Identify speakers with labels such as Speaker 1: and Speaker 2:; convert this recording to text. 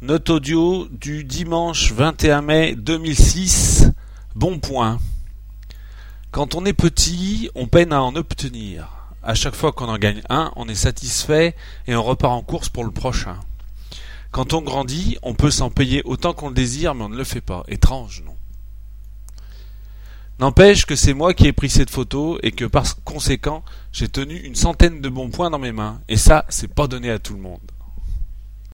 Speaker 1: Note audio du dimanche 21 mai 2006. Bon point. Quand on est petit, on peine à en obtenir. À chaque fois qu'on en gagne un, on est satisfait et on repart en course pour le prochain. Quand on grandit, on peut s'en payer autant qu'on le désire, mais on ne le fait pas. Étrange, non? N'empêche que c'est moi qui ai pris cette photo et que par conséquent, j'ai tenu une centaine de bons points dans mes mains. Et ça, c'est pas donné à tout le monde.